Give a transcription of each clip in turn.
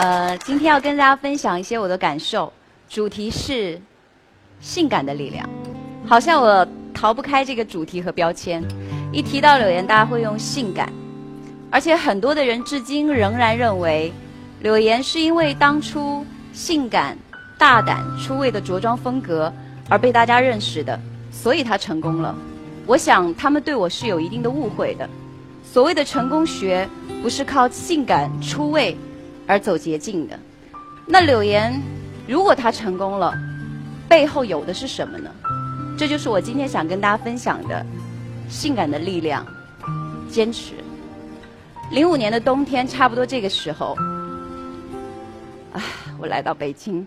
呃，今天要跟大家分享一些我的感受，主题是性感的力量。好像我逃不开这个主题和标签，一提到柳岩，大家会用性感，而且很多的人至今仍然认为，柳岩是因为当初性感、大胆、出位的着装风格而被大家认识的，所以她成功了。我想他们对我是有一定的误会的。所谓的成功学，不是靠性感出位而走捷径的。那柳岩，如果她成功了，背后有的是什么呢？这就是我今天想跟大家分享的性感的力量，坚持。零五年的冬天，差不多这个时候，啊，我来到北京。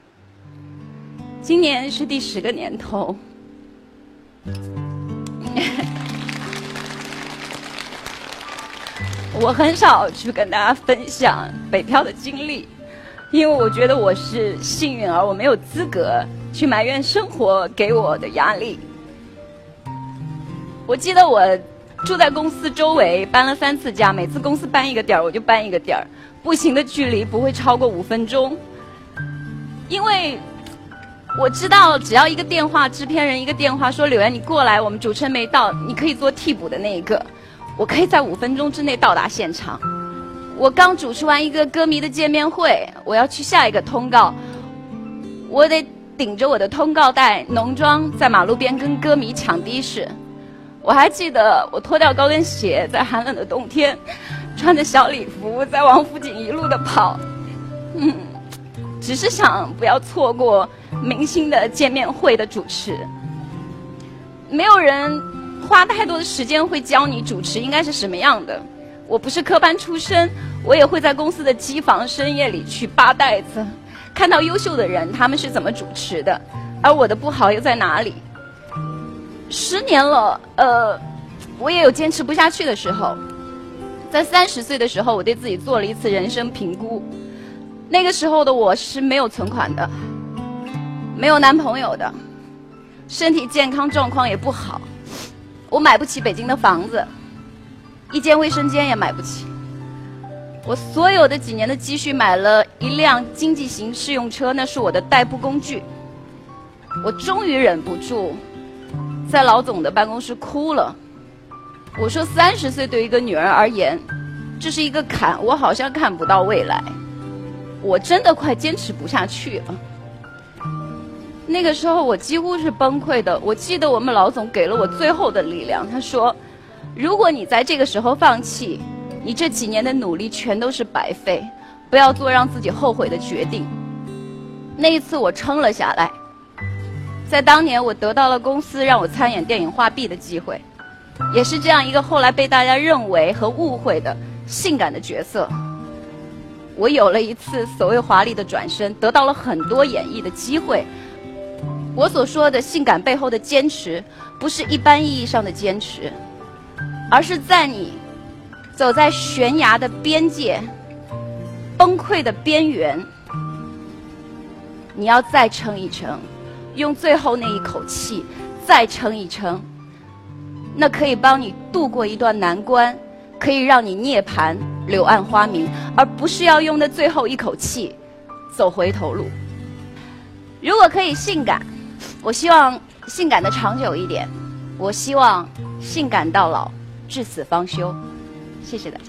今年是第十个年头。我很少去跟大家分享北漂的经历，因为我觉得我是幸运儿，我没有资格去埋怨生活给我的压力。我记得我住在公司周围，搬了三次家，每次公司搬一个点儿，我就搬一个点儿，步行的距离不会超过五分钟。因为我知道，只要一个电话，制片人一个电话说：“柳岩，你过来，我们主持人没到，你可以做替补的那一个。”我可以在五分钟之内到达现场。我刚主持完一个歌迷的见面会，我要去下一个通告，我得顶着我的通告带，浓妆在马路边跟歌迷抢的士。我还记得我脱掉高跟鞋，在寒冷的冬天，穿着小礼服在王府井一路的跑，嗯，只是想不要错过明星的见面会的主持。没有人。花太多的时间会教你主持应该是什么样的。我不是科班出身，我也会在公司的机房深夜里去扒袋子，看到优秀的人他们是怎么主持的，而我的不好又在哪里？十年了，呃，我也有坚持不下去的时候。在三十岁的时候，我对自己做了一次人生评估。那个时候的我是没有存款的，没有男朋友的，身体健康状况也不好。我买不起北京的房子，一间卫生间也买不起。我所有的几年的积蓄买了一辆经济型试用车，那是我的代步工具。我终于忍不住，在老总的办公室哭了。我说：“三十岁对一个女人而言，这是一个坎，我好像看不到未来。我真的快坚持不下去了。”那个时候我几乎是崩溃的。我记得我们老总给了我最后的力量，他说：“如果你在这个时候放弃，你这几年的努力全都是白费，不要做让自己后悔的决定。”那一次我撑了下来，在当年我得到了公司让我参演电影《画壁》的机会，也是这样一个后来被大家认为和误会的性感的角色。我有了一次所谓华丽的转身，得到了很多演绎的机会。我所说的性感背后的坚持，不是一般意义上的坚持，而是在你走在悬崖的边界、崩溃的边缘，你要再撑一撑，用最后那一口气再撑一撑，那可以帮你度过一段难关，可以让你涅槃柳暗花明，而不是要用那最后一口气走回头路。如果可以性感。我希望性感的长久一点，我希望性感到老，至死方休。谢谢大家。